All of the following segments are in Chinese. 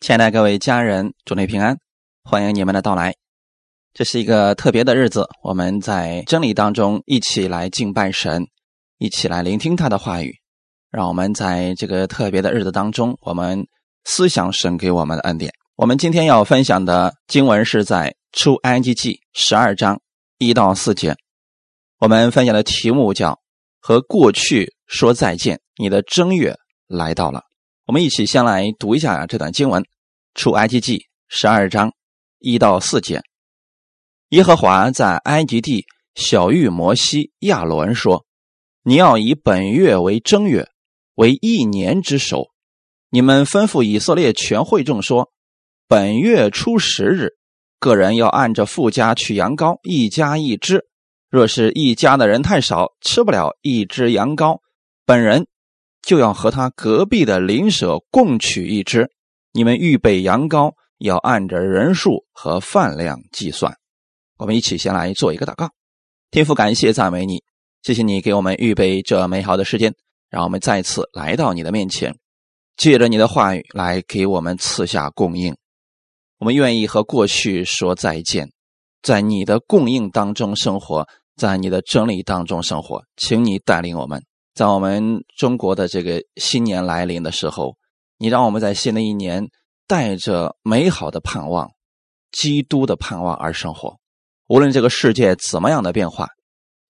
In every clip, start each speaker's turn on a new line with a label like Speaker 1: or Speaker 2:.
Speaker 1: 亲爱的各位家人，祝你平安，欢迎你们的到来。这是一个特别的日子，我们在真理当中一起来敬拜神，一起来聆听他的话语。让我们在这个特别的日子当中，我们思想神给我们的恩典。我们今天要分享的经文是在出埃及记十二章一到四节。我们分享的题目叫“和过去说再见”，你的正月来到了。我们一起先来读一下这段经文，《出埃及记》十二章一到四节。耶和华在埃及地小谕摩西、亚伦说：“你要以本月为正月，为一年之首。你们吩咐以色列全会众说：本月初十日，个人要按着富家取羊羔，一家一只。若是一家的人太少，吃不了一只羊羔，本人。”就要和他隔壁的邻舍共取一只。你们预备羊羔，要按着人数和饭量计算。我们一起先来做一个祷告。天父，感谢赞美你，谢谢你给我们预备这美好的时间，让我们再次来到你的面前，借着你的话语来给我们赐下供应。我们愿意和过去说再见，在你的供应当中生活，在你的真理当中生活，请你带领我们。在我们中国的这个新年来临的时候，你让我们在新的一年带着美好的盼望、基督的盼望而生活。无论这个世界怎么样的变化，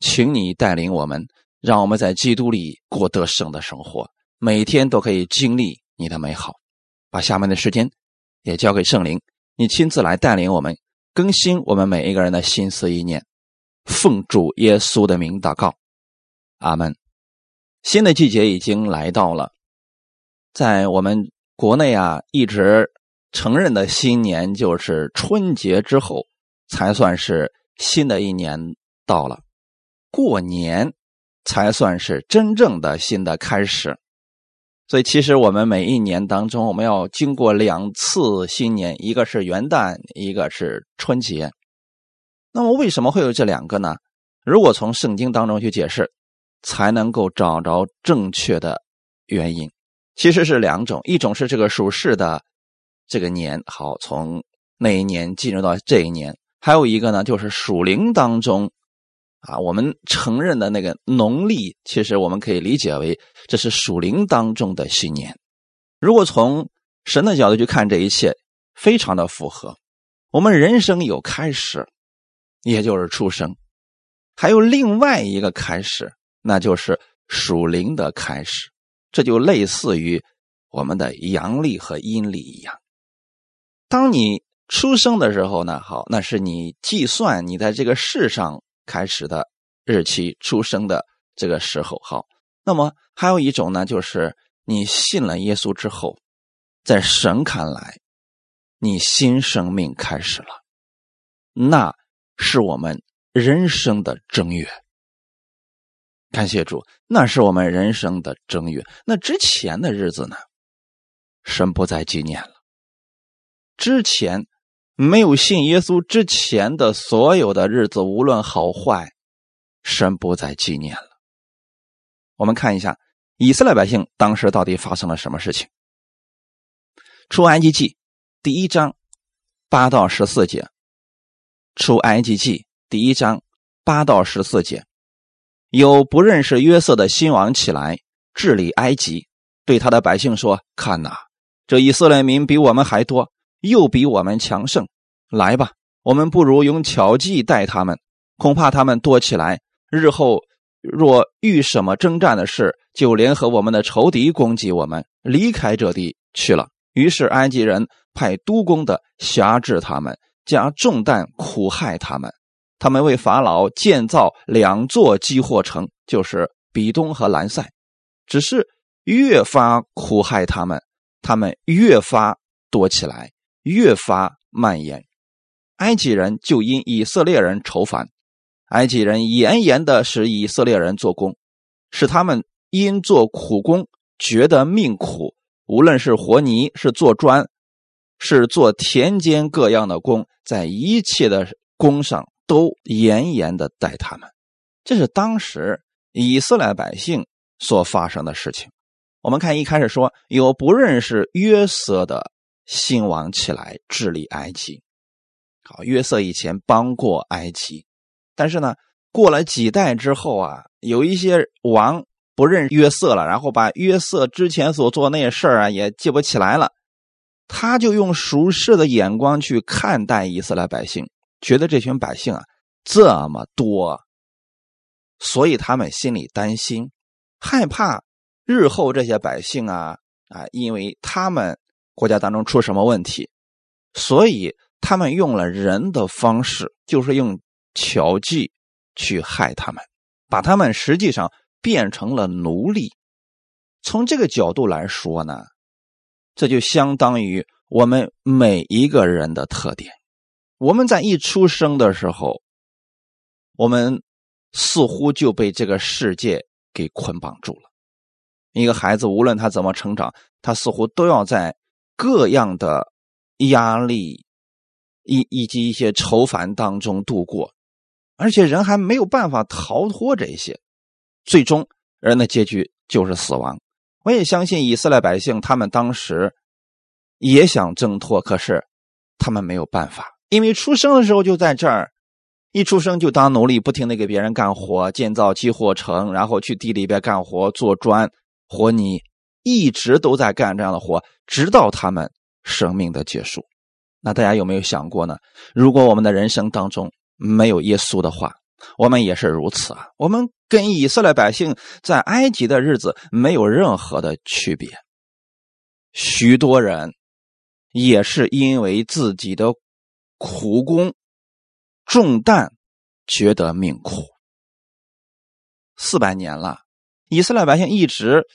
Speaker 1: 请你带领我们，让我们在基督里过得胜的生活，每天都可以经历你的美好。把下面的时间也交给圣灵，你亲自来带领我们，更新我们每一个人的心思意念。奉主耶稣的名祷告，阿门。新的季节已经来到了，在我们国内啊，一直承认的新年就是春节之后才算是新的一年到了，过年才算是真正的新的开始。所以，其实我们每一年当中，我们要经过两次新年，一个是元旦，一个是春节。那么，为什么会有这两个呢？如果从圣经当中去解释。才能够找着正确的原因，其实是两种，一种是这个属世的这个年，好从那一年进入到这一年；还有一个呢，就是属灵当中啊，我们承认的那个农历，其实我们可以理解为这是属灵当中的新年。如果从神的角度去看这一切，非常的符合。我们人生有开始，也就是出生，还有另外一个开始。那就是属灵的开始，这就类似于我们的阳历和阴历一样。当你出生的时候呢，好，那是你计算你在这个世上开始的日期，出生的这个时候。好，那么还有一种呢，就是你信了耶稣之后，在神看来，你新生命开始了，那是我们人生的正月。感谢主，那是我们人生的正月。那之前的日子呢？神不再纪念了。之前没有信耶稣之前的所有的日子，无论好坏，神不再纪念了。我们看一下以色列百姓当时到底发生了什么事情。出埃及记第一章八到十四节。出埃及记第一章八到十四节。有不认识约瑟的新王起来治理埃及，对他的百姓说：“看呐，这以色列民比我们还多，又比我们强盛。来吧，我们不如用巧计待他们，恐怕他们多起来，日后若遇什么征战的事，就联合我们的仇敌攻击我们，离开这地去了。”于是埃及人派督工的辖制他们，加重担苦害他们。他们为法老建造两座积货城，就是比东和兰塞，只是越发苦害他们，他们越发多起来，越发蔓延。埃及人就因以色列人愁烦，埃及人严严的使以色列人做工，使他们因做苦工觉得命苦，无论是活泥，是做砖，是做田间各样的工，在一切的工上。都严严的待他们，这是当时以色列百姓所发生的事情。我们看一开始说有不认识约瑟的兴亡起来治理埃及。好，约瑟以前帮过埃及，但是呢，过了几代之后啊，有一些王不认识约瑟了，然后把约瑟之前所做那些事儿啊也记不起来了，他就用熟视的眼光去看待以色列百姓，觉得这群百姓啊这么多，所以他们心里担心，害怕日后这些百姓啊啊，因为他们国家当中出什么问题，所以。他们用了人的方式，就是用巧计去害他们，把他们实际上变成了奴隶。从这个角度来说呢，这就相当于我们每一个人的特点。我们在一出生的时候，我们似乎就被这个世界给捆绑住了。一个孩子无论他怎么成长，他似乎都要在各样的压力。以以及一些愁烦当中度过，而且人还没有办法逃脱这些，最终人的结局就是死亡。我也相信以色列百姓，他们当时也想挣脱，可是他们没有办法，因为出生的时候就在这儿，一出生就当奴隶，不停的给别人干活，建造积货城，然后去地里边干活，做砖、和泥，一直都在干这样的活，直到他们生命的结束。那大家有没有想过呢？如果我们的人生当中没有耶稣的话，我们也是如此啊。我们跟以色列百姓在埃及的日子没有任何的区别。许多人也是因为自己的苦功重担，觉得命苦。四百年了，以色列百姓一直。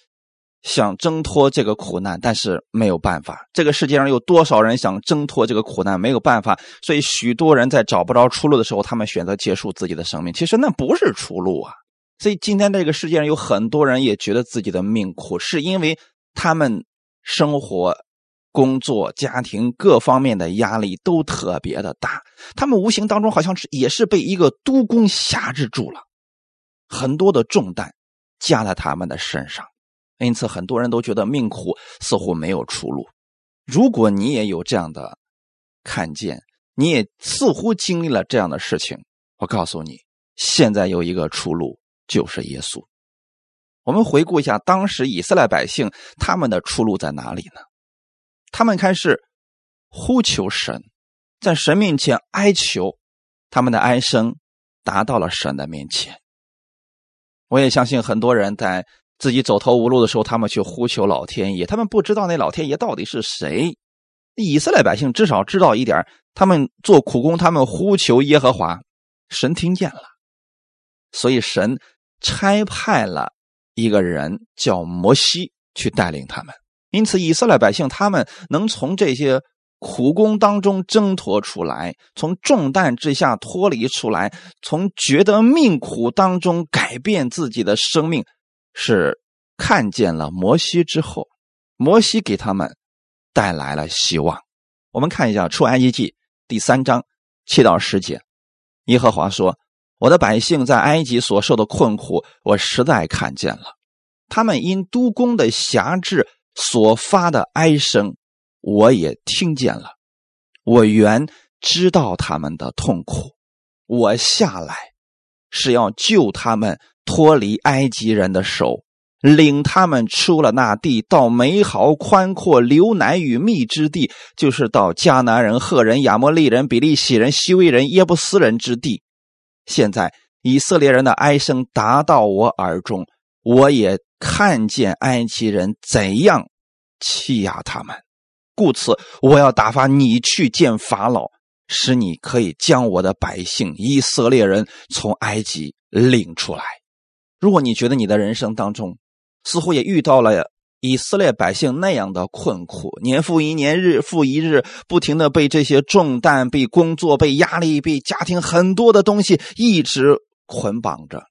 Speaker 1: 想挣脱这个苦难，但是没有办法。这个世界上有多少人想挣脱这个苦难，没有办法。所以，许多人在找不着出路的时候，他们选择结束自己的生命。其实那不是出路啊！所以，今天这个世界上有很多人也觉得自己的命苦，是因为他们生活、工作、家庭各方面的压力都特别的大。他们无形当中好像是也是被一个督工辖制住了，很多的重担加在他们的身上。因此，很多人都觉得命苦，似乎没有出路。如果你也有这样的看见，你也似乎经历了这样的事情，我告诉你，现在有一个出路，就是耶稣。我们回顾一下当时以色列百姓他们的出路在哪里呢？他们开始呼求神，在神面前哀求，他们的哀声达到了神的面前。我也相信很多人在。自己走投无路的时候，他们去呼求老天爷，他们不知道那老天爷到底是谁。以色列百姓至少知道一点，他们做苦工，他们呼求耶和华，神听见了，所以神差派了一个人叫摩西去带领他们。因此，以色列百姓他们能从这些苦工当中挣脱出来，从重担之下脱离出来，从觉得命苦当中改变自己的生命。是看见了摩西之后，摩西给他们带来了希望。我们看一下《出埃及记》第三章七到十节，耶和华说：“我的百姓在埃及所受的困苦，我实在看见了；他们因督工的辖制所发的哀声，我也听见了。我原知道他们的痛苦，我下来是要救他们。”脱离埃及人的手，领他们出了那地，到美好宽阔、流奶与蜜之地，就是到迦南人、赫人、亚摩利人、比利洗人、西威人、耶布斯人之地。现在以色列人的哀声达到我耳中，我也看见埃及人怎样欺压他们，故此我要打发你去见法老，使你可以将我的百姓以色列人从埃及领出来。如果你觉得你的人生当中似乎也遇到了以色列百姓那样的困苦，年复一年，日复一日，不停的被这些重担、被工作、被压力、被家庭很多的东西一直捆绑着，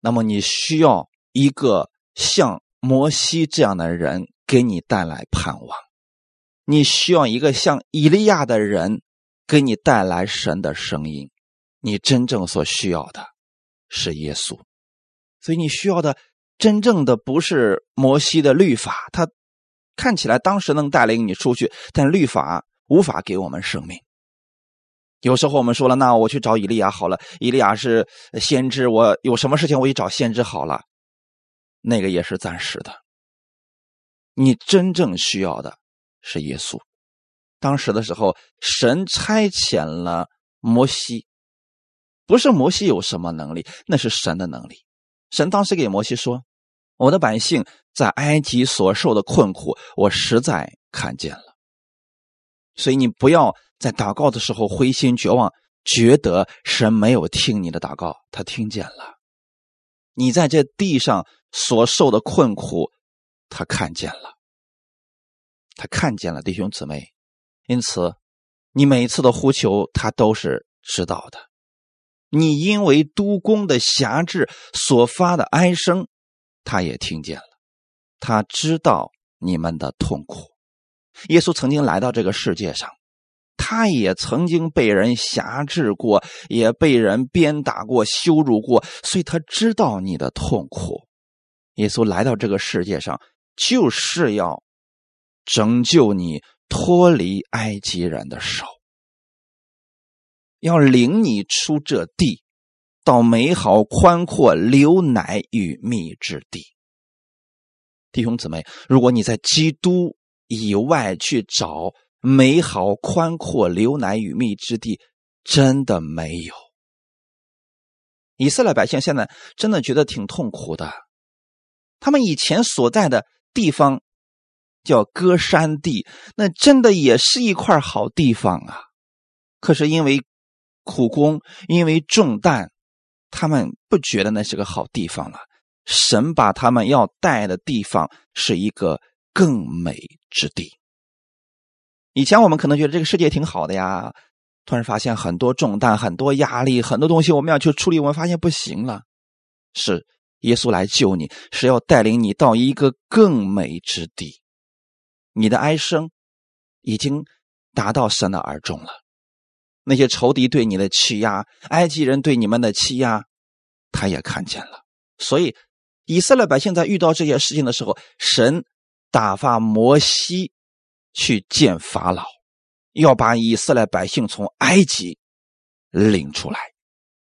Speaker 1: 那么你需要一个像摩西这样的人给你带来盼望，你需要一个像以利亚的人给你带来神的声音，你真正所需要的是耶稣。所以你需要的真正的不是摩西的律法，他看起来当时能带领你出去，但律法无法给我们生命。有时候我们说了，那我去找以利亚好了，以利亚是先知，我有什么事情我去找先知好了，那个也是暂时的。你真正需要的是耶稣。当时的时候，神差遣了摩西，不是摩西有什么能力，那是神的能力。神当时给摩西说：“我的百姓在埃及所受的困苦，我实在看见了。所以你不要在祷告的时候灰心绝望，觉得神没有听你的祷告，他听见了。你在这地上所受的困苦，他看见了，他看见了，弟兄姊妹。”因此，你每次的呼求，他都是知道的。你因为督工的辖制所发的哀声，他也听见了。他知道你们的痛苦。耶稣曾经来到这个世界上，他也曾经被人辖制过，也被人鞭打过、羞辱过，所以他知道你的痛苦。耶稣来到这个世界上，就是要拯救你。脱离埃及人的手，要领你出这地，到美好宽阔、流奶与蜜之地。弟兄姊妹，如果你在基督以外去找美好宽阔、流奶与蜜之地，真的没有。以色列百姓现在真的觉得挺痛苦的，他们以前所在的地方。叫歌山地，那真的也是一块好地方啊。可是因为苦工，因为重担，他们不觉得那是个好地方了。神把他们要带的地方是一个更美之地。以前我们可能觉得这个世界挺好的呀，突然发现很多重担、很多压力、很多东西我们要去处理，我们发现不行了。是耶稣来救你，是要带领你到一个更美之地。你的哀声已经达到神的耳中了。那些仇敌对你的欺压，埃及人对你们的欺压，他也看见了。所以，以色列百姓在遇到这些事情的时候，神打发摩西去见法老，要把以色列百姓从埃及领出来。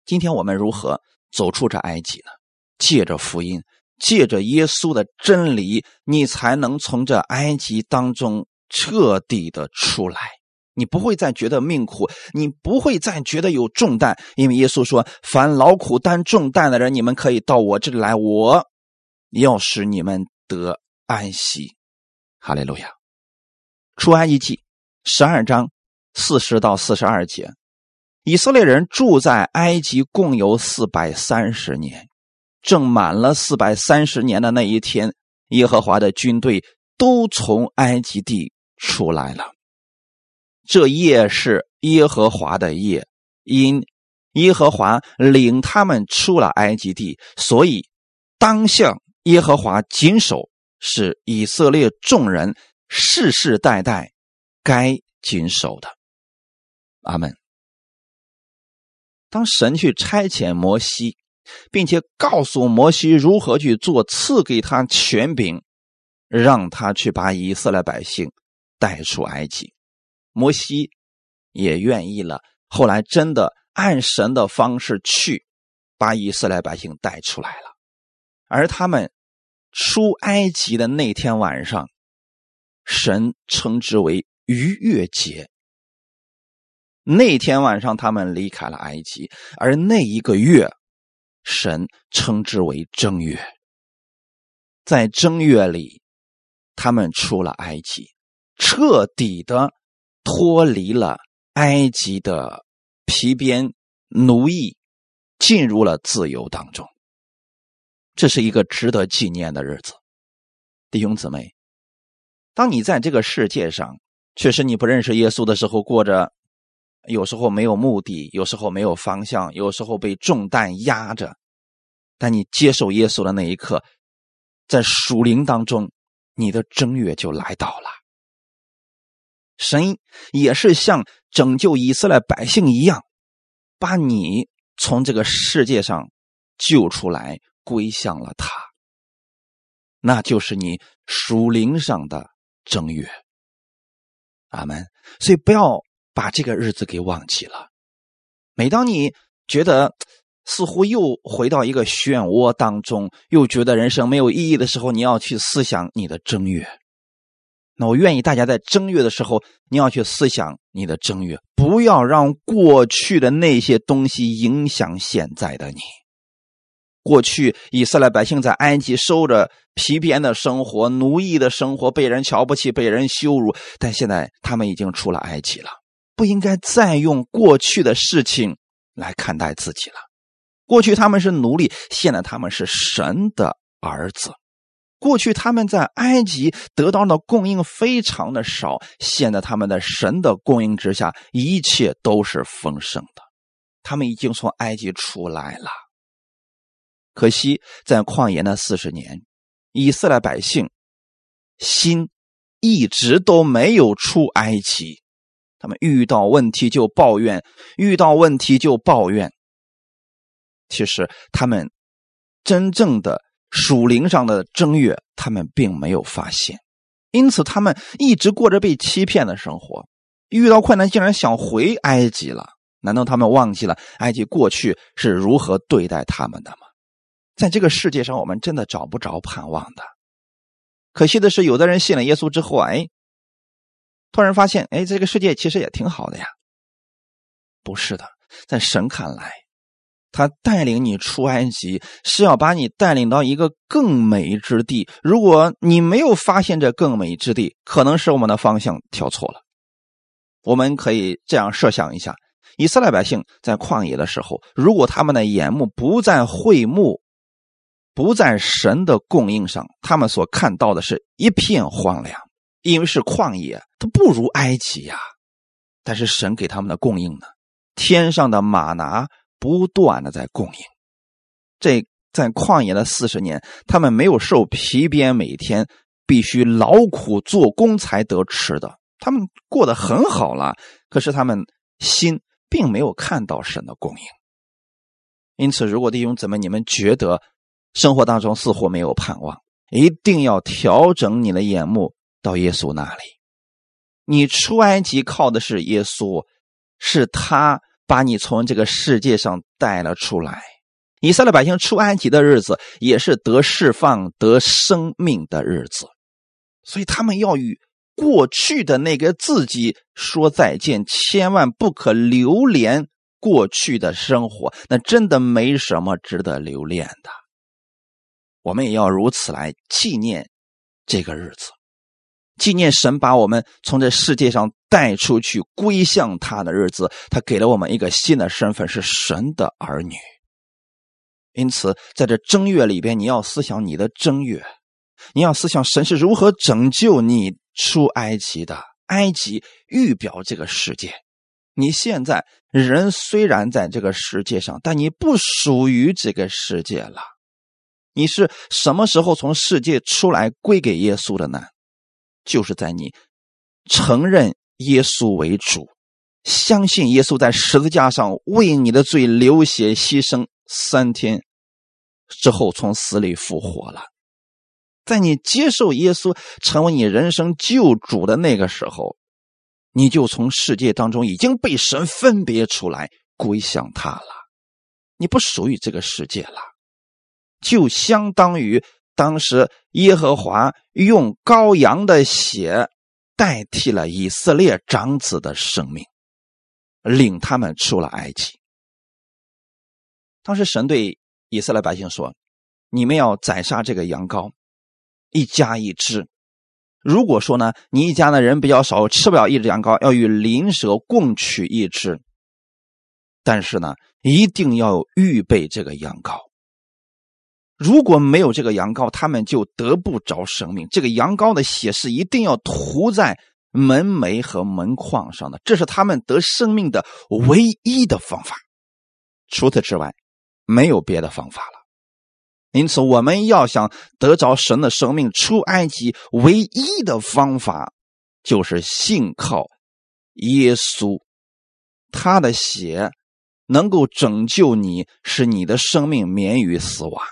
Speaker 1: 今天我们如何走出这埃及呢？借着福音。借着耶稣的真理，你才能从这埃及当中彻底的出来。你不会再觉得命苦，你不会再觉得有重担，因为耶稣说：“凡劳苦担重担的人，你们可以到我这里来，我要使你们得安息。”哈利路亚。出埃及记十二章四十到四十二节，以色列人住在埃及共有四百三十年。正满了四百三十年的那一天，耶和华的军队都从埃及地出来了。这夜是耶和华的夜，因耶和华领他们出了埃及地，所以当向耶和华谨守，是以色列众人世世代代该谨守的。阿门。当神去差遣摩西。并且告诉摩西如何去做，赐给他权柄，让他去把以色列百姓带出埃及。摩西也愿意了。后来真的按神的方式去把以色列百姓带出来了。而他们出埃及的那天晚上，神称之为逾越节。那天晚上他们离开了埃及，而那一个月。神称之为正月，在正月里，他们出了埃及，彻底的脱离了埃及的皮鞭奴役，进入了自由当中。这是一个值得纪念的日子，弟兄姊妹。当你在这个世界上，确实你不认识耶稣的时候，过着。有时候没有目的，有时候没有方向，有时候被重担压着。但你接受耶稣的那一刻，在属灵当中，你的正月就来到了。神也是像拯救以色列百姓一样，把你从这个世界上救出来，归向了他。那就是你属灵上的正月。阿门。所以不要把这个日子给忘记了。每当你觉得似乎又回到一个漩涡当中，又觉得人生没有意义的时候，你要去思想你的正月。那我愿意大家在正月的时候，你要去思想你的正月，不要让过去的那些东西影响现在的你。过去以色列百姓在埃及受着皮鞭的生活、奴役的生活，被人瞧不起、被人羞辱，但现在他们已经出了埃及了，不应该再用过去的事情来看待自己了。过去他们是奴隶，现在他们是神的儿子。过去他们在埃及得到的供应非常的少，现在他们在神的供应之下，一切都是丰盛的。他们已经从埃及出来了。可惜在旷野那四十年，以色列百姓心一直都没有出埃及，他们遇到问题就抱怨，遇到问题就抱怨。其实他们真正的。属灵上的正月，他们并没有发现，因此他们一直过着被欺骗的生活。遇到困难，竟然想回埃及了。难道他们忘记了埃及过去是如何对待他们的吗？在这个世界上，我们真的找不着盼望的。可惜的是，有的人信了耶稣之后，哎，突然发现，哎，这个世界其实也挺好的呀。不是的，在神看来。他带领你出埃及，是要把你带领到一个更美之地。如果你没有发现这更美之地，可能是我们的方向调错了。我们可以这样设想一下：以色列百姓在旷野的时候，如果他们的眼目不在会目、不在神的供应上，他们所看到的是一片荒凉，因为是旷野，它不如埃及呀。但是神给他们的供应呢？天上的马拿。不断的在供应，这在旷野的四十年，他们没有受皮鞭，每天必须劳苦做工才得吃的，他们过得很好了。可是他们心并没有看到神的供应，因此，如果弟兄姊妹你们觉得生活当中似乎没有盼望，一定要调整你的眼目到耶稣那里。你出埃及靠的是耶稣，是他。把你从这个世界上带了出来，以色列百姓出埃及的日子也是得释放、得生命的日子，所以他们要与过去的那个自己说再见，千万不可留恋过去的生活，那真的没什么值得留恋的。我们也要如此来纪念这个日子。纪念神把我们从这世界上带出去归向他的日子，他给了我们一个新的身份，是神的儿女。因此，在这正月里边，你要思想你的正月，你要思想神是如何拯救你出埃及的。埃及预表这个世界，你现在人虽然在这个世界上，但你不属于这个世界了。你是什么时候从世界出来归给耶稣的呢？就是在你承认耶稣为主，相信耶稣在十字架上为你的罪流血牺牲，三天之后从死里复活了。在你接受耶稣成为你人生救主的那个时候，你就从世界当中已经被神分别出来，归向他了。你不属于这个世界了，就相当于。当时耶和华用羔羊的血代替了以色列长子的生命，领他们出了埃及。当时神对以色列百姓说：“你们要宰杀这个羊羔，一家一只。如果说呢，你一家的人比较少，吃不了一只羊羔，要与邻舍共取一只。但是呢，一定要预备这个羊羔。”如果没有这个羊羔，他们就得不着生命。这个羊羔的血是一定要涂在门楣和门框上的，这是他们得生命的唯一的方法。除此之外，没有别的方法了。因此，我们要想得着神的生命，出埃及唯一的方法就是信靠耶稣，他的血能够拯救你，使你的生命免于死亡。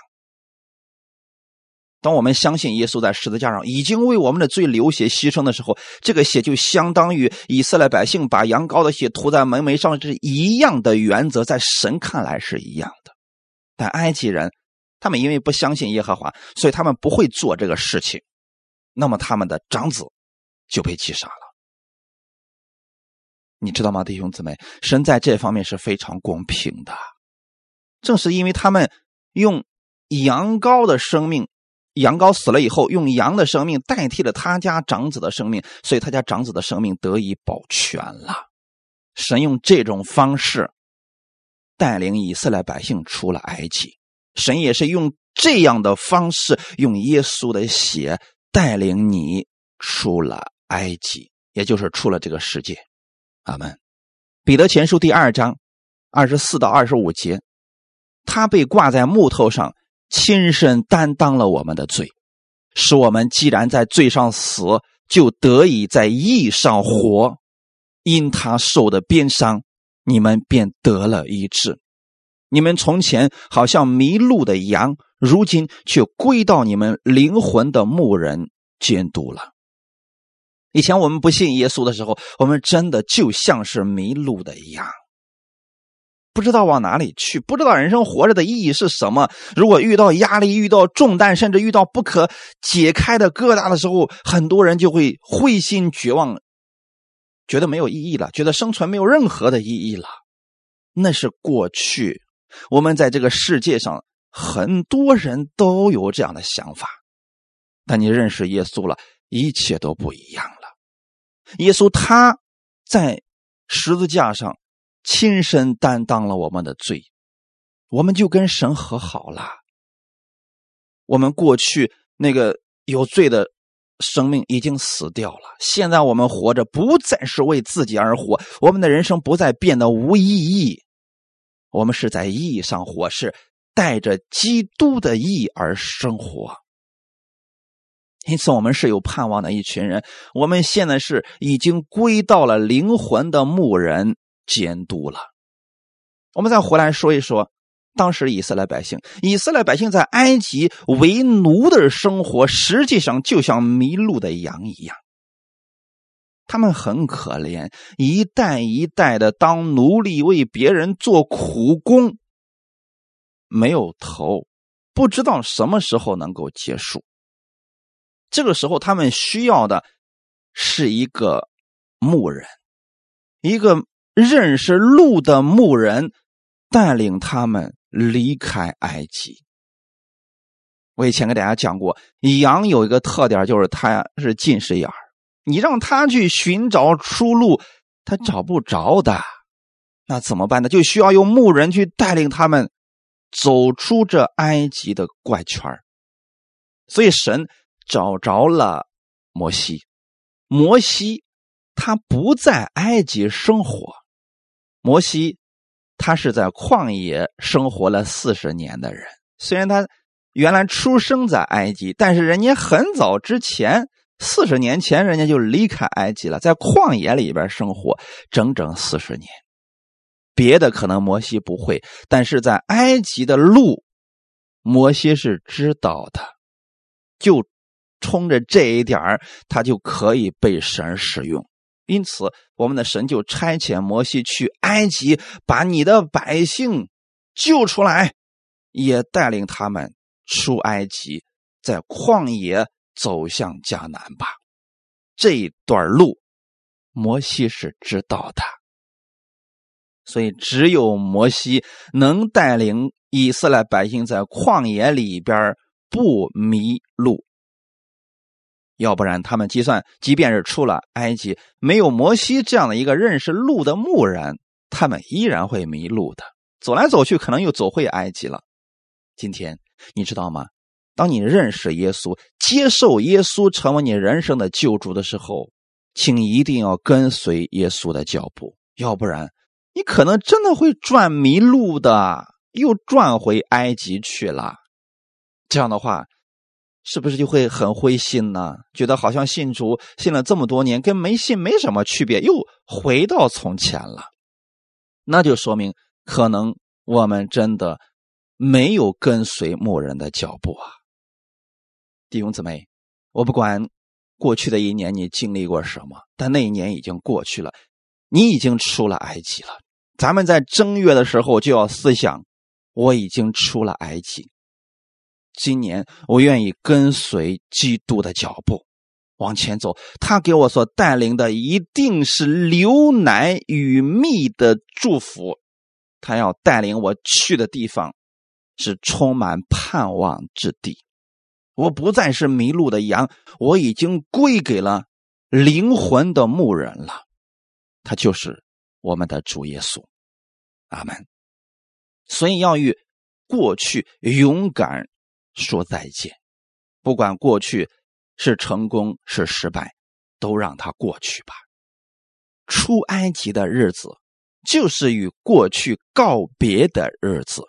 Speaker 1: 当我们相信耶稣在十字架上已经为我们的罪流血牺牲的时候，这个血就相当于以色列百姓把羊羔的血涂在门楣上，是一样的原则，在神看来是一样的。但埃及人，他们因为不相信耶和华，所以他们不会做这个事情，那么他们的长子就被击杀了。你知道吗，弟兄姊妹？神在这方面是非常公平的，正是因为他们用羊羔的生命。羊羔死了以后，用羊的生命代替了他家长子的生命，所以他家长子的生命得以保全了。神用这种方式带领以色列百姓出了埃及，神也是用这样的方式，用耶稣的血带领你出了埃及，也就是出了这个世界。阿门。彼得前书第二章二十四到二十五节，他被挂在木头上。亲身担当了我们的罪，使我们既然在罪上死，就得以在义上活。因他受的鞭伤，你们便得了医治。你们从前好像迷路的羊，如今却归到你们灵魂的牧人监督了。以前我们不信耶稣的时候，我们真的就像是迷路的羊。不知道往哪里去，不知道人生活着的意义是什么。如果遇到压力、遇到重担，甚至遇到不可解开的疙瘩的时候，很多人就会灰心绝望，觉得没有意义了，觉得生存没有任何的意义了。那是过去，我们在这个世界上很多人都有这样的想法。但你认识耶稣了，一切都不一样了。耶稣他在十字架上。亲身担当了我们的罪，我们就跟神和好了。我们过去那个有罪的生命已经死掉了，现在我们活着不再是为自己而活，我们的人生不再变得无意义。我们是在意义上活，是带着基督的意而生活。因此，我们是有盼望的一群人。我们现在是已经归到了灵魂的牧人。监督了。我们再回来说一说，当时以色列百姓，以色列百姓在埃及为奴的生活，实际上就像迷路的羊一样。他们很可怜，一代一代的当奴隶，为别人做苦工，没有头，不知道什么时候能够结束。这个时候，他们需要的是一个牧人，一个。认识路的牧人带领他们离开埃及。我以前给大家讲过，羊有一个特点，就是它是近视眼儿。你让它去寻找出路，它找不着的。那怎么办呢？就需要用牧人去带领他们走出这埃及的怪圈所以神找着了摩西，摩西他不在埃及生活。摩西，他是在旷野生活了四十年的人。虽然他原来出生在埃及，但是人家很早之前，四十年前，人家就离开埃及了，在旷野里边生活整整四十年。别的可能摩西不会，但是在埃及的路，摩西是知道的。就冲着这一点他就可以被神使用。因此，我们的神就差遣摩西去埃及，把你的百姓救出来，也带领他们出埃及，在旷野走向迦南吧。这一段路，摩西是知道的，所以只有摩西能带领以色列百姓在旷野里边不迷路。要不然，他们计算，即便是出了埃及，没有摩西这样的一个认识路的牧人，他们依然会迷路的。走来走去，可能又走回埃及了。今天，你知道吗？当你认识耶稣，接受耶稣成为你人生的救主的时候，请一定要跟随耶稣的脚步，要不然，你可能真的会转迷路的，又转回埃及去了。这样的话。是不是就会很灰心呢？觉得好像信主信了这么多年，跟没信没什么区别，又回到从前了。那就说明可能我们真的没有跟随牧人的脚步啊。弟兄姊妹，我不管过去的一年你经历过什么，但那一年已经过去了，你已经出了埃及了。咱们在正月的时候就要思想，我已经出了埃及。今年我愿意跟随基督的脚步往前走，他给我所带领的一定是流奶与蜜的祝福。他要带领我去的地方是充满盼望之地。我不再是迷路的羊，我已经归给了灵魂的牧人了。他就是我们的主耶稣。阿门。所以要与过去勇敢说再见，不管过去是成功是失败，都让它过去吧。出埃及的日子就是与过去告别的日子，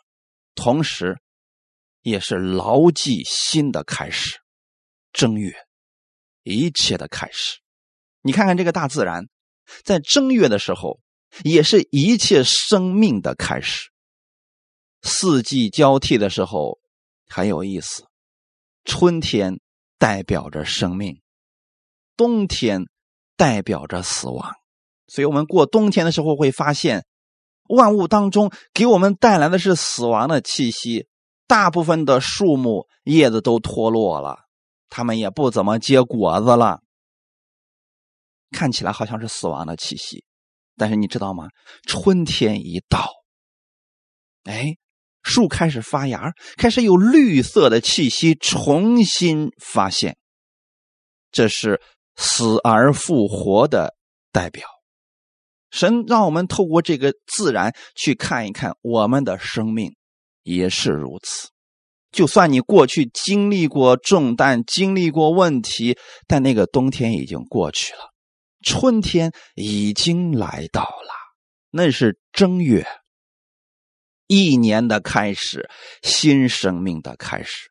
Speaker 1: 同时也是牢记新的开始。正月，一切的开始。你看看这个大自然，在正月的时候。也是一切生命的开始。四季交替的时候很有意思，春天代表着生命，冬天代表着死亡。所以，我们过冬天的时候会发现，万物当中给我们带来的是死亡的气息。大部分的树木叶子都脱落了，它们也不怎么结果子了，看起来好像是死亡的气息。但是你知道吗？春天一到，哎，树开始发芽，开始有绿色的气息重新发现。这是死而复活的代表。神让我们透过这个自然去看一看我们的生命也是如此。就算你过去经历过重担，经历过问题，但那个冬天已经过去了。春天已经来到了，那是正月，一年的开始，新生命的开始。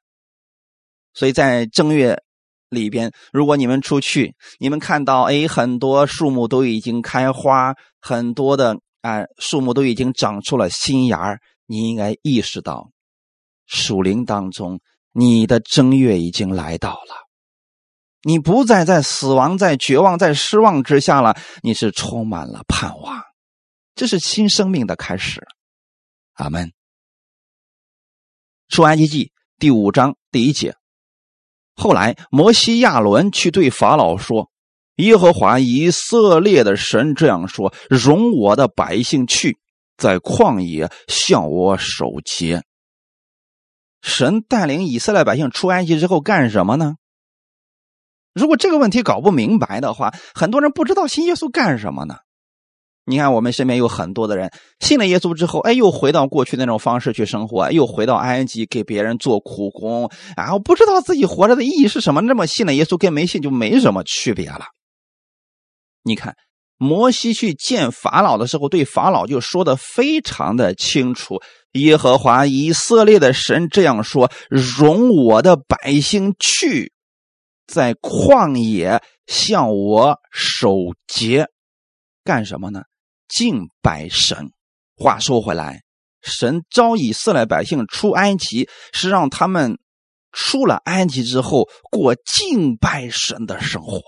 Speaker 1: 所以在正月里边，如果你们出去，你们看到哎，很多树木都已经开花，很多的啊树木都已经长出了新芽你应该意识到，树林当中，你的正月已经来到了。你不再在死亡、在绝望、在失望之下了，你是充满了盼望，这是新生命的开始。阿门。出埃及记第五章第一节，后来摩西亚伦去对法老说：“耶和华以色列的神这样说：容我的百姓去，在旷野向我守节。”神带领以色列百姓出埃及之后干什么呢？如果这个问题搞不明白的话，很多人不知道新耶稣干什么呢？你看，我们身边有很多的人信了耶稣之后，哎，又回到过去那种方式去生活，又回到埃及给别人做苦工，然后不知道自己活着的意义是什么。那么信了耶稣跟没信就没什么区别了。你看，摩西去见法老的时候，对法老就说的非常的清楚：耶和华以色列的神这样说，容我的百姓去。在旷野向我守节，干什么呢？敬拜神。话说回来，神招以色列百姓出埃及，是让他们出了埃及之后过敬拜神的生活，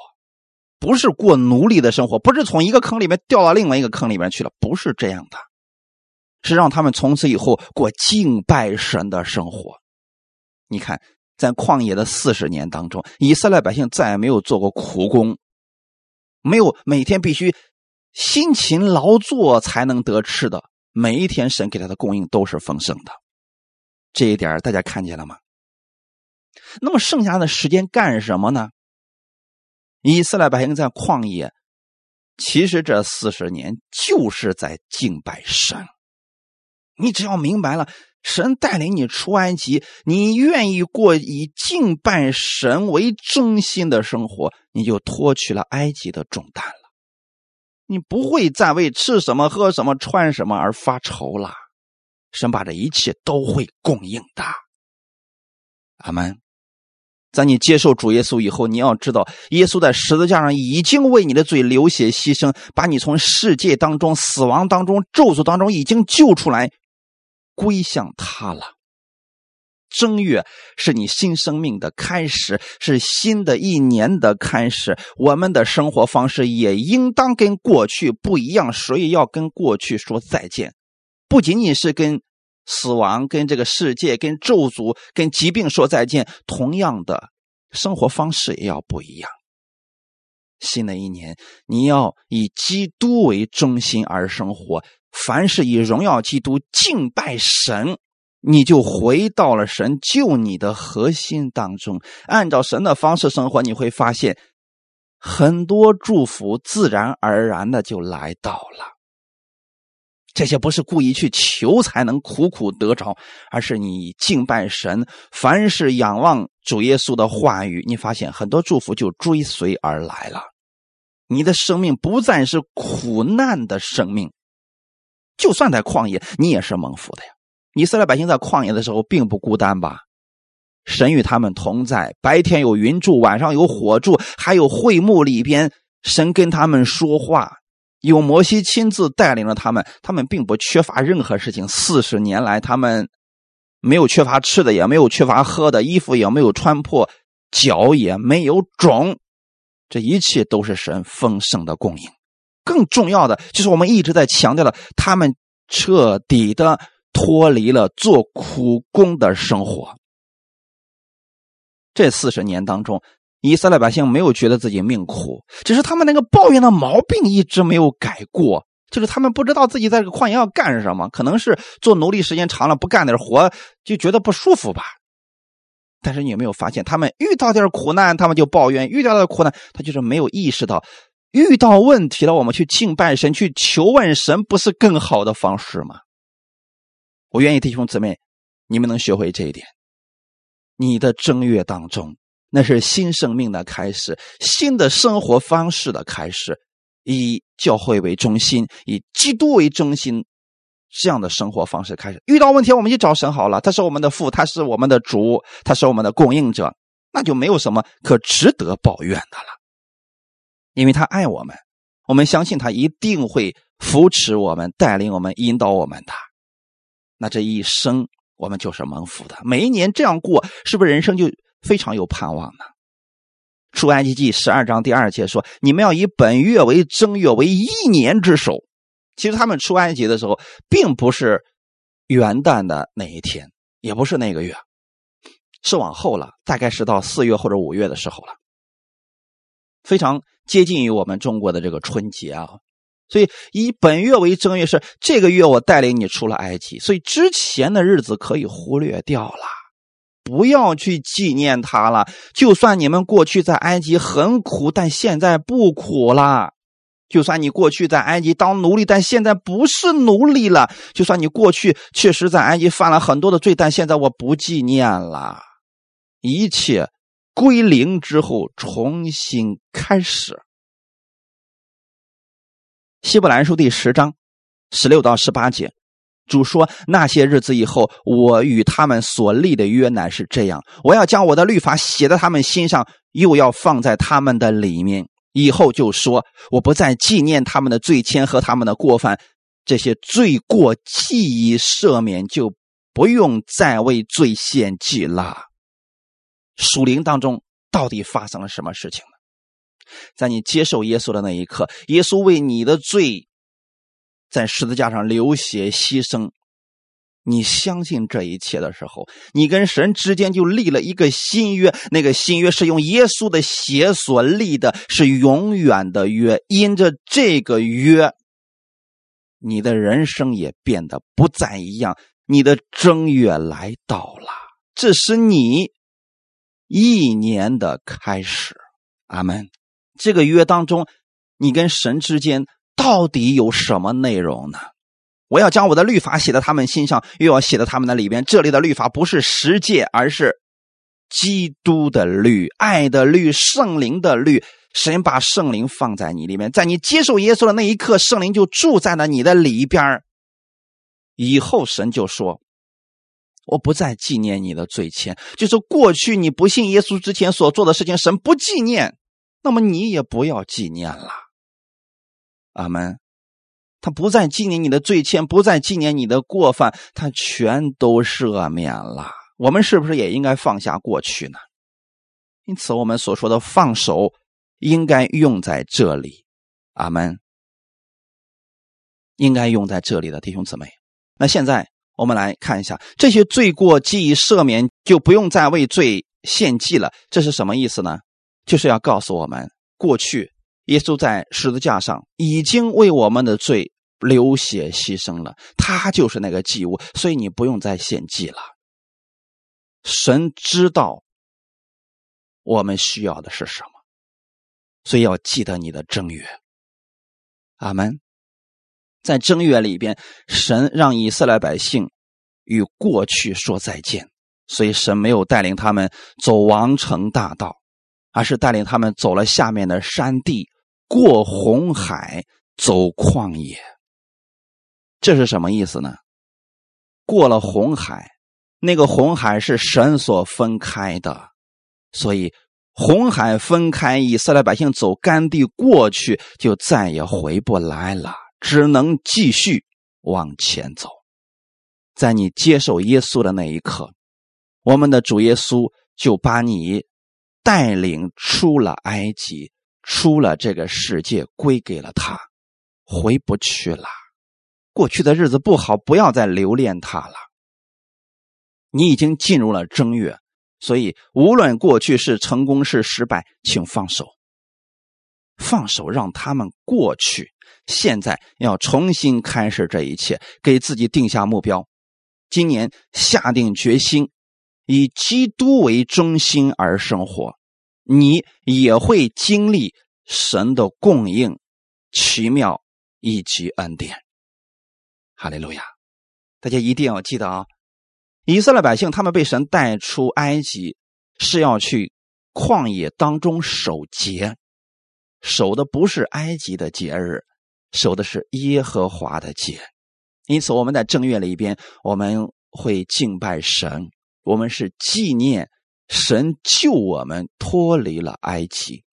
Speaker 1: 不是过奴隶的生活，不是从一个坑里面掉到另外一个坑里面去了，不是这样的，是让他们从此以后过敬拜神的生活。你看。在旷野的四十年当中，以色列百姓再也没有做过苦工，没有每天必须辛勤劳作才能得吃的。每一天，神给他的供应都是丰盛的。这一点大家看见了吗？那么剩下的时间干什么呢？以色列百姓在旷野，其实这四十年就是在敬拜神。你只要明白了。神带领你出埃及，你愿意过以敬拜神为中心的生活，你就脱去了埃及的重担了。你不会再为吃什么、喝什么、穿什么而发愁了。神把这一切都会供应的。阿门。在你接受主耶稣以后，你要知道，耶稣在十字架上已经为你的罪流血牺牲，把你从世界当中、死亡当中、咒诅当中已经救出来。归向他了，正月是你新生命的开始，是新的一年的开始。我们的生活方式也应当跟过去不一样，所以要跟过去说再见。不仅仅是跟死亡、跟这个世界、跟咒诅、跟疾病说再见，同样的生活方式也要不一样。新的一年，你要以基督为中心而生活。凡是以荣耀基督、敬拜神，你就回到了神救你的核心当中。按照神的方式生活，你会发现很多祝福自然而然的就来到了。这些不是故意去求才能苦苦得着，而是你敬拜神，凡是仰望主耶稣的话语，你发现很多祝福就追随而来了。你的生命不再是苦难的生命，就算在旷野，你也是蒙福的呀。以色列百姓在旷野的时候并不孤单吧？神与他们同在，白天有云柱，晚上有火柱，还有会幕里边，神跟他们说话。有摩西亲自带领着他们，他们并不缺乏任何事情。四十年来，他们没有缺乏吃的，也没有缺乏喝的，衣服也没有穿破，脚也没有肿。这一切都是神丰盛的供应。更重要的就是我们一直在强调的，他们彻底的脱离了做苦工的生活。这四十年当中。以色列百姓没有觉得自己命苦，只是他们那个抱怨的毛病一直没有改过，就是他们不知道自己在这个旷野要干什么，可能是做奴隶时间长了，不干点活就觉得不舒服吧。但是你有没有发现，他们遇到点苦难，他们就抱怨；遇到点苦难，他就是没有意识到，遇到问题了，我们去敬拜神，去求问神，不是更好的方式吗？我愿意弟兄姊妹，你们能学会这一点。你的正月当中。那是新生命的开始，新的生活方式的开始，以教会为中心，以基督为中心，这样的生活方式开始。遇到问题，我们就找神好了，他是我们的父，他是我们的主，他是我们的供应者，那就没有什么可值得抱怨的了，因为他爱我们，我们相信他一定会扶持我们，带领我们，引导我们的。那这一生我们就是蒙福的，每一年这样过，是不是人生就？非常有盼望呢。出埃及记十二章第二节说：“你们要以本月为正月，为一年之首。”其实他们出埃及的时候，并不是元旦的那一天，也不是那个月，是往后了，大概是到四月或者五月的时候了，非常接近于我们中国的这个春节啊。所以以本月为正月，是这个月我带领你出了埃及，所以之前的日子可以忽略掉了。不要去纪念他了。就算你们过去在埃及很苦，但现在不苦了；就算你过去在埃及当奴隶，但现在不是奴隶了；就算你过去确实在埃及犯了很多的罪，但现在我不纪念了。一切归零之后，重新开始。希伯来书第十章十六到十八节。主说：“那些日子以后，我与他们所立的约乃是这样：我要将我的律法写在他们心上，又要放在他们的里面。以后就说，我不再纪念他们的罪愆和他们的过犯，这些罪过既已赦免，就不用再为罪献祭了。”属灵当中到底发生了什么事情？在你接受耶稣的那一刻，耶稣为你的罪。在十字架上流血牺牲，你相信这一切的时候，你跟神之间就立了一个新约。那个新约是用耶稣的血所立的，是永远的约。因着这个约，你的人生也变得不再一样。你的正月来到了，这是你一年的开始。阿门。这个约当中，你跟神之间。到底有什么内容呢？我要将我的律法写在他们心上，又要写在他们的里边。这里的律法不是十诫，而是基督的律、爱的律、圣灵的律。神把圣灵放在你里面，在你接受耶稣的那一刻，圣灵就住在了你的里边。以后神就说：“我不再纪念你的罪愆，就是过去你不信耶稣之前所做的事情，神不纪念，那么你也不要纪念了。”阿门，他不再纪念你的罪愆，不再纪念你的过犯，他全都赦免了。我们是不是也应该放下过去呢？因此，我们所说的放手，应该用在这里。阿门。应该用在这里的弟兄姊妹。那现在我们来看一下，这些罪过既已赦免，就不用再为罪献祭了。这是什么意思呢？就是要告诉我们，过去耶稣在十字架上已经为我们的罪流血牺牲了，他就是那个祭物，所以你不用再献祭了。神知道我们需要的是什么，所以要记得你的正月。阿门。在正月里边，神让以色列百姓与过去说再见，所以神没有带领他们走王城大道，而是带领他们走了下面的山地，过红海，走旷野。这是什么意思呢？过了红海，那个红海是神所分开的，所以红海分开，以色列百姓走干地过去，就再也回不来了。只能继续往前走，在你接受耶稣的那一刻，我们的主耶稣就把你带领出了埃及，出了这个世界，归给了他，回不去了。过去的日子不好，不要再留恋他了。你已经进入了正月，所以无论过去是成功是失败，请放手，放手让他们过去。现在要重新开始这一切，给自己定下目标。今年下定决心，以基督为中心而生活，你也会经历神的供应、奇妙以及恩典。哈利路亚！大家一定要记得啊，以色列百姓他们被神带出埃及，是要去旷野当中守节，守的不是埃及的节日。守的是耶和华的节，因此我们在正月里边，我们会敬拜神，我们是纪念神救我们脱离了埃及，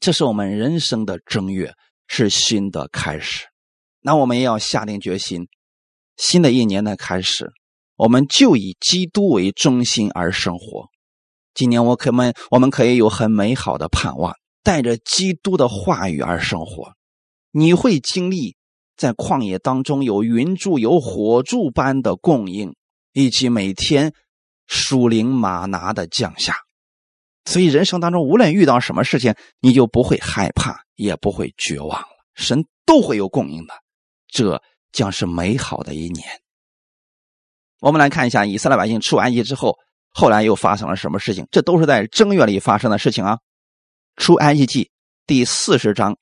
Speaker 1: 这是我们人生的正月，是新的开始。那我们也要下定决心，新的一年的开始，我们就以基督为中心而生活。今年我可们我们可以有很美好的盼望，带着基督的话语而生活。你会经历在旷野当中有云柱、有火柱般的供应，以及每天属灵马拿的降下。所以人生当中无论遇到什么事情，你就不会害怕，也不会绝望了。神都会有供应的，这将是美好的一年。我们来看一下以色列百姓出埃及之后，后来又发生了什么事情？这都是在正月里发生的事情啊。出埃及记第四十章。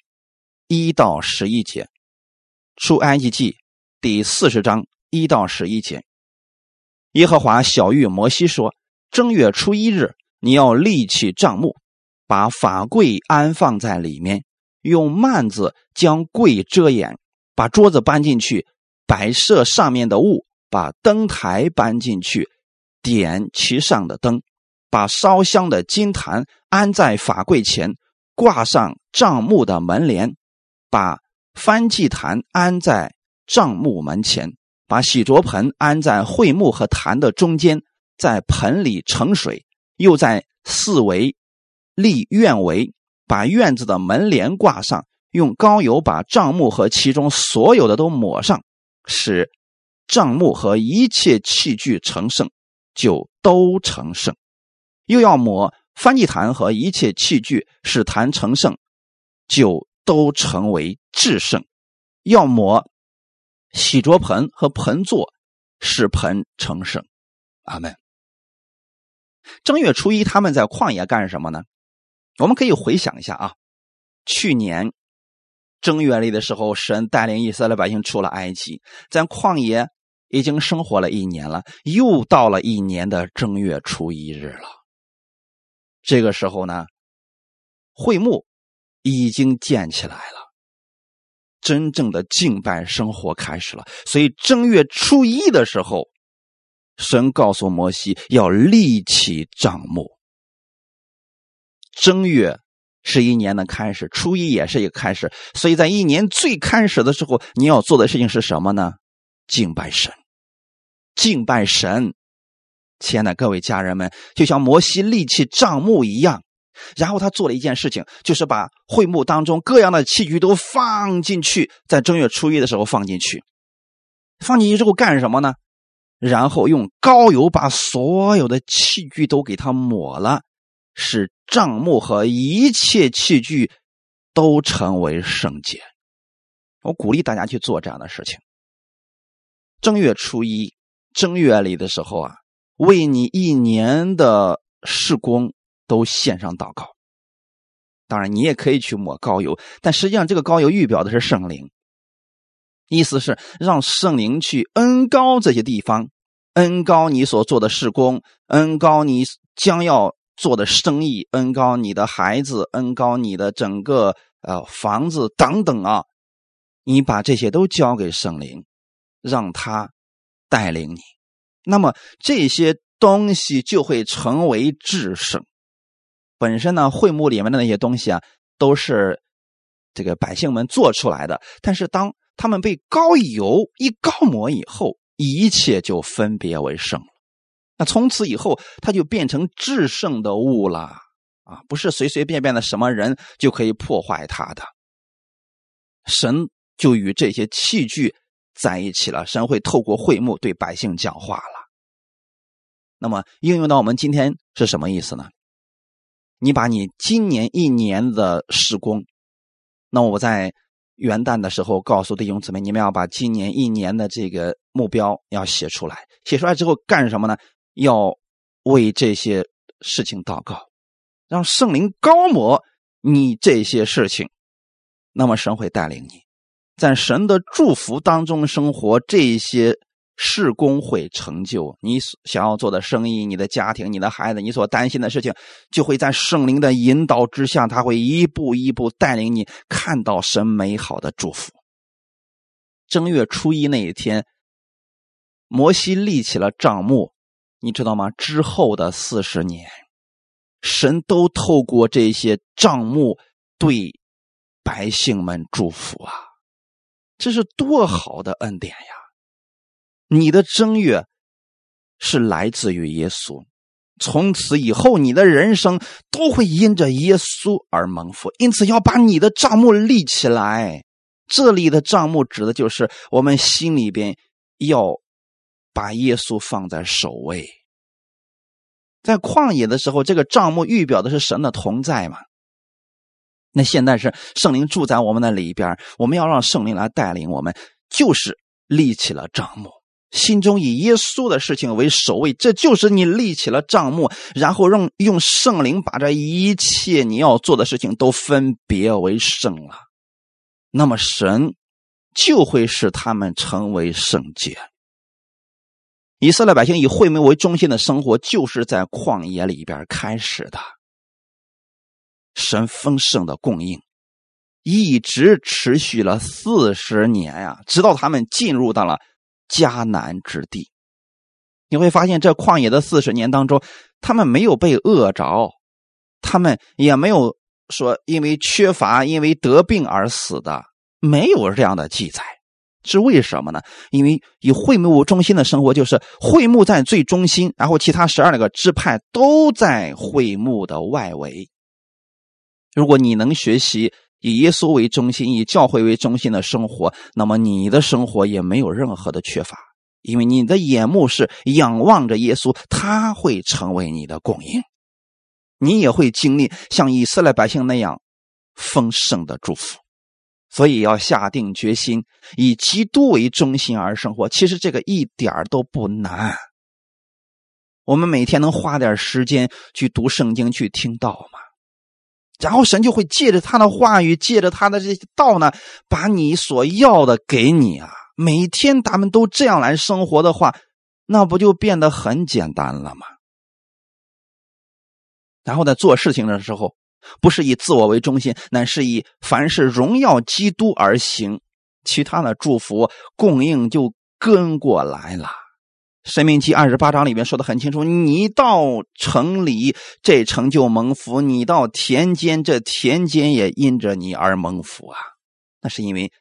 Speaker 1: 一到十一节，《出埃及记》第四十章一到十一节，耶和华小谕摩西说：“正月初一日，你要立起帐幕，把法柜安放在里面，用幔子将柜遮掩，把桌子搬进去，摆设上面的物，把灯台搬进去，点其上的灯，把烧香的金坛安在法柜前，挂上帐幕的门帘。”把翻祭坛安在帐幕门前，把洗濯盆安在桧木和坛的中间，在盆里盛水，又在四围立院围，把院子的门帘挂上，用膏油把帐幕和其中所有的都抹上，使帐幕和一切器具成圣，就都成圣。又要抹翻祭坛和一切器具，使坛成圣，就。都成为制胜，要抹洗濯盆和盆座，使盆成圣。阿门。正月初一，他们在旷野干什么呢？我们可以回想一下啊，去年正月里的时候，神带领以色列百姓出了埃及，在旷野已经生活了一年了，又到了一年的正月初一日了。这个时候呢，会幕。已经建起来了，真正的敬拜生活开始了。所以正月初一的时候，神告诉摩西要立起帐幕。正月是一年的开始，初一也是一个开始。所以在一年最开始的时候，你要做的事情是什么呢？敬拜神，敬拜神，亲爱的各位家人们，就像摩西立起帐幕一样，然后他做了一件事情，就是把会幕当中各样的器具都放进去，在正月初一的时候放进去。放进去之后干什么呢？然后用高油把所有的器具都给它抹了，使帐幕和一切器具都成为圣洁。我鼓励大家去做这样的事情。正月初一，正月里的时候啊，为你一年的事工都献上祷告。当然，你也可以去抹膏油，但实际上这个膏油预表的是圣灵。意思是让圣灵去恩高这些地方，恩高你所做的事工，恩高你将要做的生意，恩高你的孩子，恩高你的整个呃房子等等啊，你把这些都交给圣灵，让他带领你，那么这些东西就会成为制胜。本身呢，会幕里面的那些东西啊，都是这个百姓们做出来的，但是当他们被膏油一膏抹以后，一切就分别为圣了。那从此以后，他就变成至圣的物了啊！不是随随便便的什么人就可以破坏他的。神就与这些器具在一起了，神会透过会幕对百姓讲话了。那么应用到我们今天是什么意思呢？你把你今年一年的施工，那我在。元旦的时候，告诉弟兄姊妹，你们要把今年一年的这个目标要写出来。写出来之后干什么呢？要为这些事情祷告，让圣灵高摩你这些事情。那么神会带领你，在神的祝福当中生活。这些。事工会成就你想要做的生意，你的家庭，你的孩子，你所担心的事情，就会在圣灵的引导之下，他会一步一步带领你看到神美好的祝福。正月初一那一天，摩西立起了帐幕，你知道吗？之后的四十年，神都透过这些帐幕对百姓们祝福啊，这是多好的恩典呀！你的正月是来自于耶稣，从此以后，你的人生都会因着耶稣而蒙福。因此，要把你的账目立起来。这里的账目指的就是我们心里边要把耶稣放在首位。在旷野的时候，这个账目预表的是神的同在嘛？那现在是圣灵住在我们的里边，我们要让圣灵来带领我们，就是立起了账目。心中以耶稣的事情为首位，这就是你立起了账目，然后让用圣灵把这一切你要做的事情都分别为圣了。那么神就会使他们成为圣洁。以色列百姓以会幕为中心的生活，就是在旷野里边开始的。神丰盛的供应一直持续了四十年呀，直到他们进入到了。迦南之地，你会发现这旷野的四十年当中，他们没有被饿着，他们也没有说因为缺乏、因为得病而死的，没有这样的记载。是为什么呢？因为以会幕中心的生活，就是会幕在最中心，然后其他十二个支派都在会幕的外围。如果你能学习。以耶稣为中心，以教会为中心的生活，那么你的生活也没有任何的缺乏，因为你的眼目是仰望着耶稣，他会成为你的供应，你也会经历像以色列百姓那样丰盛的祝福。所以要下定决心，以基督为中心而生活。其实这个一点都不难，我们每天能花点时间去读圣经，去听道吗？然后神就会借着他的话语，借着他的这些道呢，把你所要的给你啊。每天咱们都这样来生活的话，那不就变得很简单了吗？然后在做事情的时候，不是以自我为中心，乃是以凡是荣耀基督而行，其他的祝福供应就跟过来了。生命记二十八章里面说的很清楚：你到城里，这城就蒙福；你到田间，这田间也因着你而蒙福啊！那是因为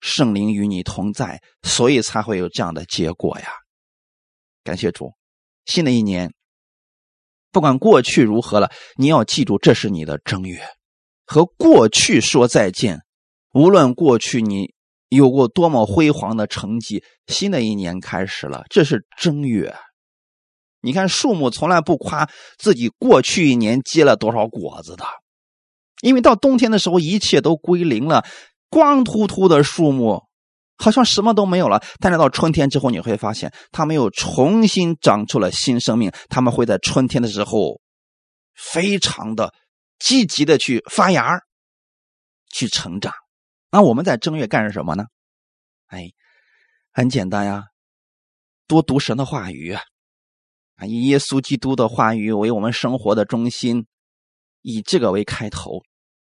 Speaker 1: 圣灵与你同在，所以才会有这样的结果呀。感谢主，新的一年，不管过去如何了，你要记住，这是你的正月，和过去说再见。无论过去你有过多么辉煌的成绩，新的一年开始了，这是正月。你看，树木从来不夸自己过去一年结了多少果子的，因为到冬天的时候，一切都归零了，光秃秃的树木，好像什么都没有了。但是到春天之后，你会发现，它们又重新长出了新生命。它们会在春天的时候，非常的积极的去发芽，去成长。那我们在正月干什么呢？哎，很简单呀，多读神的话语啊。以耶稣基督的话语为我们生活的中心，以这个为开头。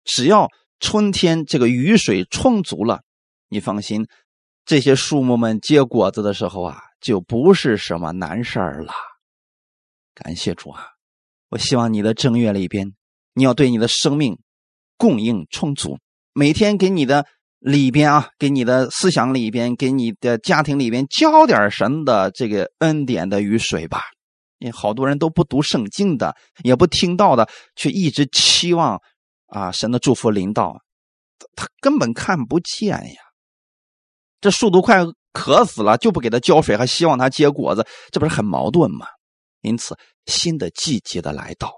Speaker 1: 只要春天这个雨水充足了，你放心，这些树木们结果子的时候啊，就不是什么难事儿了。感谢主啊！我希望你的正月里边，你要对你的生命供应充足，每天给你的里边啊，给你的思想里边，给你的家庭里边浇点神的这个恩典的雨水吧。你好多人都不读圣经的，也不听到的，却一直期望啊神的祝福临到，他根本看不见呀。这树都快渴死了，就不给他浇水，还希望他结果子，这不是很矛盾吗？因此，新的季节的来到，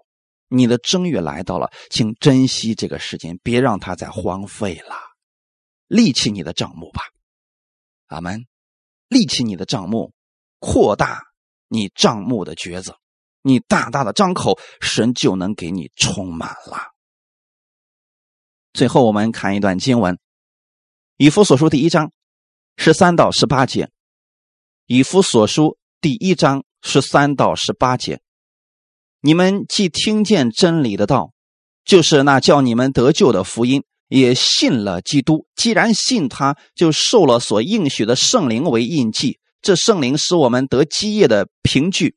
Speaker 1: 你的正月来到了，请珍惜这个时间，别让它再荒废了。立起你的账目吧，阿门。立起你的账目，扩大。你账目的橛子，你大大的张口，神就能给你充满了。最后，我们看一段经文，《以弗所书》第一章十三到十八节，《以弗所书》第一章十三到十八节，你们既听见真理的道，就是那叫你们得救的福音，也信了基督。既然信他，就受了所应许的圣灵为印记。这圣灵使我们得基业的凭据，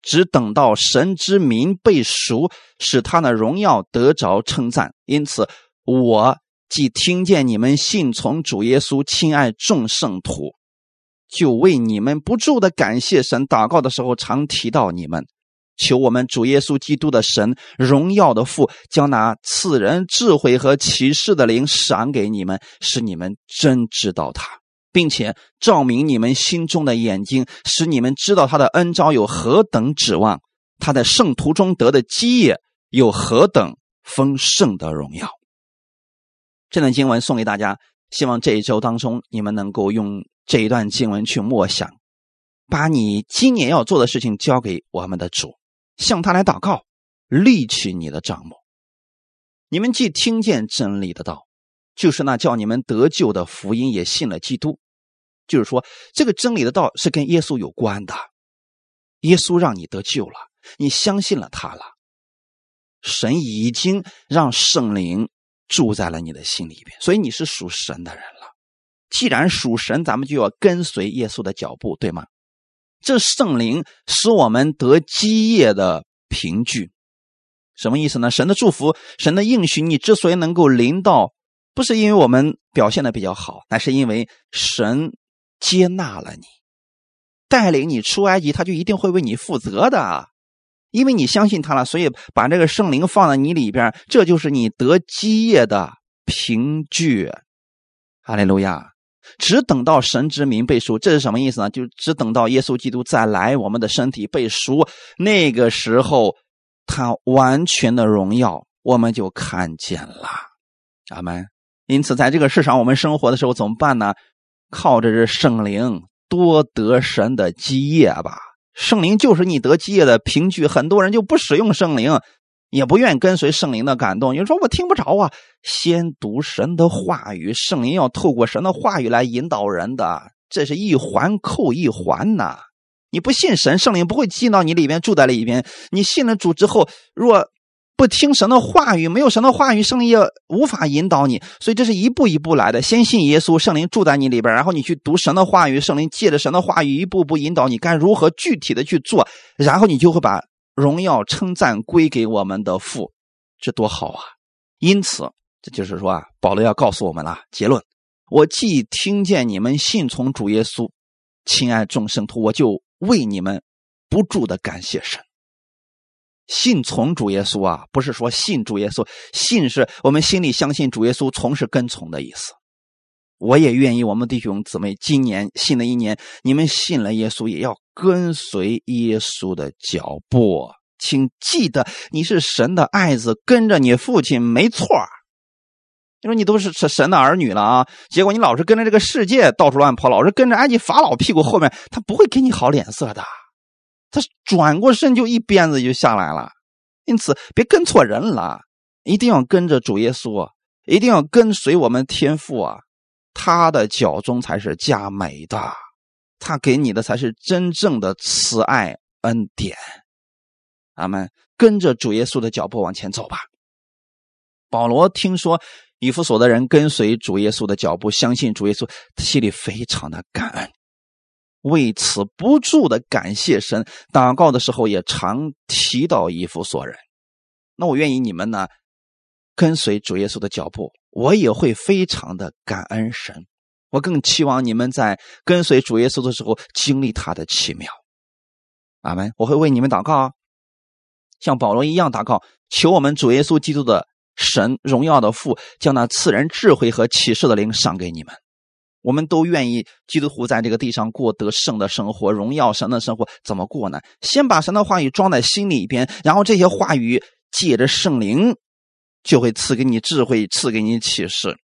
Speaker 1: 只等到神之名被赎，使他的荣耀得着称赞。因此，我既听见你们信从主耶稣，亲爱众圣徒，就为你们不住的感谢神。祷告的时候，常提到你们，求我们主耶稣基督的神荣耀的父，将那赐人智慧和启示的灵赏给你们，使你们真知道他。并且照明你们心中的眼睛，使你们知道他的恩招有何等指望，他在圣徒中得的基业有何等丰盛的荣耀。这段经文送给大家，希望这一周当中你们能够用这一段经文去默想，把你今年要做的事情交给我们的主，向他来祷告，立起你的账目。你们既听见真理的道，就是那叫你们得救的福音，也信了基督。就是说，这个真理的道是跟耶稣有关的。耶稣让你得救了，你相信了他了，神已经让圣灵住在了你的心里边，所以你是属神的人了。既然属神，咱们就要跟随耶稣的脚步，对吗？这圣灵使我们得基业的凭据，什么意思呢？神的祝福，神的应许，你之所以能够临到，不是因为我们表现的比较好，那是因为神。接纳了你，带领你出埃及，他就一定会为你负责的，因为你相信他了，所以把这个圣灵放在你里边，这就是你得基业的凭据。哈利路亚！只等到神之名被赎，这是什么意思呢？就只等到耶稣基督再来，我们的身体被赎，那个时候他完全的荣耀，我们就看见了。阿门。因此，在这个世上我们生活的时候，怎么办呢？靠着这圣灵多得神的基业吧，圣灵就是你得基业的凭据。很多人就不使用圣灵，也不愿跟随圣灵的感动。你说我听不着啊？先读神的话语，圣灵要透过神的话语来引导人的，这是一环扣一环呐。你不信神，圣灵不会进到你里边住在里边。你信了主之后，若不听神的话语，没有神的话语，圣灵也无法引导你。所以这是一步一步来的。先信耶稣，圣灵住在你里边，然后你去读神的话语，圣灵借着神的话语一步步引导你该如何具体的去做，然后你就会把荣耀称赞归给我们的父，这多好啊！因此，这就是说啊，保罗要告诉我们了结论：我既听见你们信从主耶稣，亲爱众圣徒，我就为你们不住的感谢神。信从主耶稣啊，不是说信主耶稣，信是我们心里相信主耶稣，从是跟从的意思。我也愿意，我们弟兄姊妹今年新的一年，你们信了耶稣，也要跟随耶稣的脚步。请记得，你是神的爱子，跟着你父亲没错。你说你都是神的儿女了啊，结果你老是跟着这个世界到处乱跑，老是跟着埃及法老屁股后面，他不会给你好脸色的。他转过身就一鞭子就下来了。因此，别跟错人了，一定要跟着主耶稣，一定要跟随我们天父啊。他的脚中才是佳美的，他给你的才是真正的慈爱恩典。阿门跟着主耶稣的脚步往前走吧。保罗听说以弗所的人跟随主耶稣的脚步，相信主耶稣，心里非常的感恩，为此不住的感谢神。祷告的时候也常提到以弗所人。那我愿意你们呢，跟随主耶稣的脚步。我也会非常的感恩神，我更期望你们在跟随主耶稣的时候经历他的奇妙。阿门！我会为你们祷告，像保罗一样祷告，求我们主耶稣基督的神荣耀的父，将那赐人智慧和启示的灵赏给你们。我们都愿意基督徒在这个地上过得胜的生活，荣耀神的生活。怎么过呢？先把神的话语装在心里边，然后这些话语借着圣灵。就会赐给你智慧，赐给你启示。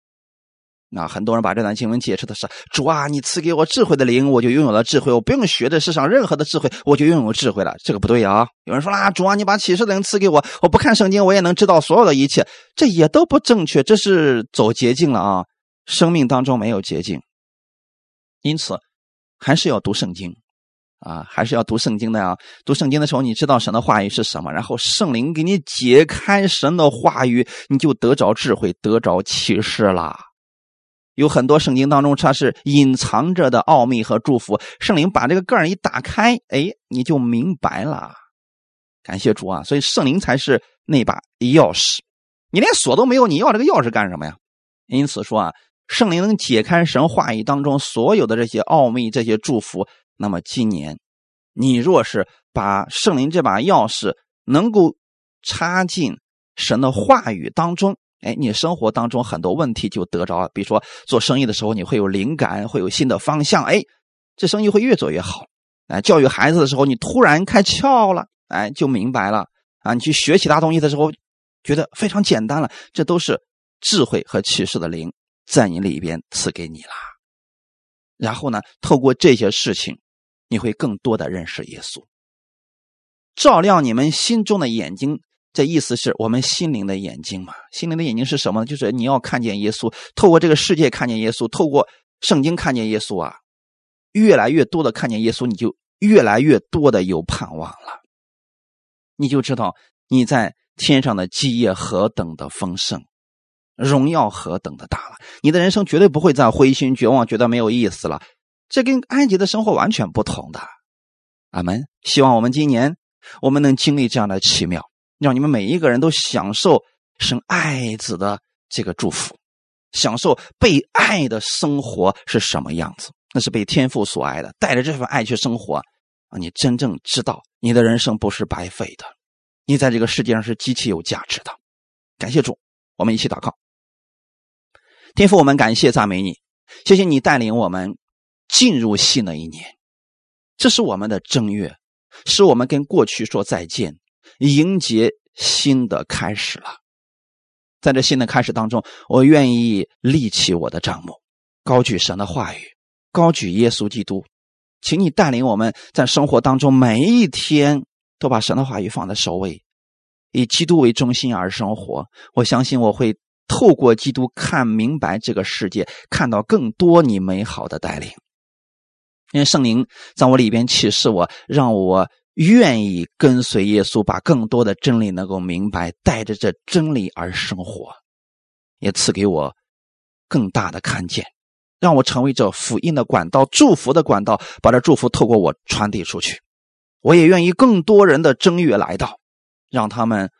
Speaker 1: 那很多人把这段经文解释的是：主啊，你赐给我智慧的灵，我就拥有了智慧，我不用学这世上任何的智慧，我就拥有智慧了。这个不对啊！有人说啦，主啊，你把启示的灵赐给我，我不看圣经，我也能知道所有的一切，这也都不正确，这是走捷径了啊！生命当中没有捷径，因此还是要读圣经。啊，还是要读圣经的呀！读圣经的时候，你知道神的话语是什么，然后圣灵给你解开神的话语，你就得着智慧，得着启示啦。有很多圣经当中它是隐藏着的奥秘和祝福，圣灵把这个盖儿一打开，哎，你就明白了。感谢主啊！所以圣灵才是那把钥匙，你连锁都没有，你要这个钥匙干什么呀？因此说啊，圣灵能解开神话语当中所有的这些奥秘、这些祝福。那么今年，你若是把圣灵这把钥匙能够插进神的话语当中，哎，你生活当中很多问题就得着了。比如说做生意的时候，你会有灵感，会有新的方向，哎，这生意会越做越好。哎，教育孩子的时候，你突然开窍了，哎，就明白了啊。你去学其他东西的时候，觉得非常简单了，这都是智慧和启示的灵在你里边赐给你了。然后呢，透过这些事情。你会更多的认识耶稣，照亮你们心中的眼睛。这意思是我们心灵的眼睛嘛？心灵的眼睛是什么呢？就是你要看见耶稣，透过这个世界看见耶稣，透过圣经看见耶稣啊。越来越多的看见耶稣，你就越来越多的有盼望了。你就知道你在天上的基业何等的丰盛，荣耀何等的大了。你的人生绝对不会再灰心绝望，觉得没有意思了。这跟埃及的生活完全不同的，阿门。希望我们今年我们能经历这样的奇妙，让你们每一个人都享受生爱子的这个祝福，享受被爱的生活是什么样子。那是被天父所爱的，带着这份爱去生活啊！你真正知道你的人生不是白费的，你在这个世界上是极其有价值的。感谢主，我们一起祷告。天父，我们感谢赞美你，谢谢你带领我们。进入新的一年，这是我们的正月，是我们跟过去说再见，迎接新的开始了。在这新的开始当中，我愿意立起我的帐幕，高举神的话语，高举耶稣基督，请你带领我们在生活当中每一天都把神的话语放在首位，以基督为中心而生活。我相信我会透过基督看明白这个世界，看到更多你美好的带领。因为圣灵在我里边启示我，让我愿意跟随耶稣，把更多的真理能够明白，带着这真理而生活，也赐给我更大的看见，让我成为这福音的管道、祝福的管道，把这祝福透过我传递出去。我也愿意更多人的正月来到，让他们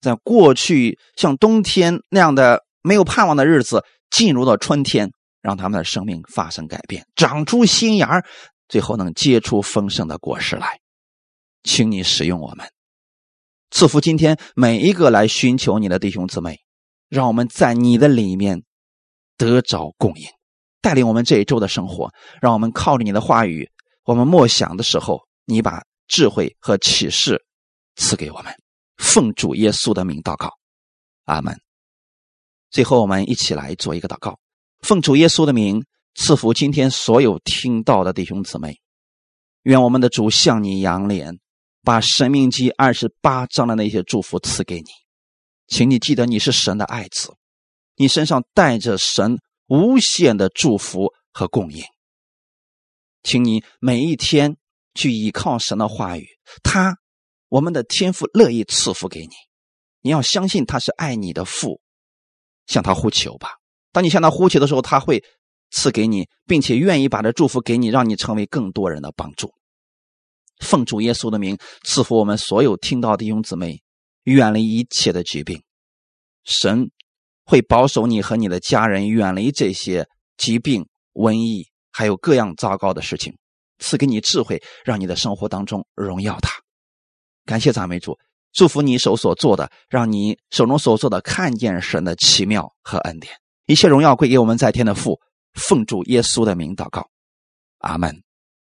Speaker 1: 在过去像冬天那样的没有盼望的日子，进入到春天。让他们的生命发生改变，长出新芽最后能结出丰盛的果实来。请你使用我们，赐福今天每一个来寻求你的弟兄姊妹，让我们在你的里面得着供应，带领我们这一周的生活。让我们靠着你的话语，我们默想的时候，你把智慧和启示赐给我们。奉主耶稣的名祷告，阿门。最后，我们一起来做一个祷告，奉主耶稣的名赐福今天所有听到的弟兄姊妹。愿我们的主向你扬脸，把《神命记》二十八章的那些祝福赐给你。请你记得，你是神的爱子，你身上带着神无限的祝福和供应。请你每一天去依靠神的话语，他，我们的天父乐意赐福给你。你要相信他是爱你的父，向他呼求吧。当你向他呼求的时候，他会。赐给你，并且愿意把这祝福给你，让你成为更多人的帮助。奉主耶稣的名，赐福我们所有听到弟兄姊妹，远离一切的疾病。神会保守你和你的家人远离这些疾病、瘟疫，还有各样糟糕的事情。赐给你智慧，让你的生活当中荣耀他。感谢赞美主，祝福你手所做的，让你手中所做的看见神的奇妙和恩典。一切荣耀归给我们在天的父。奉主耶稣的名祷告，阿门。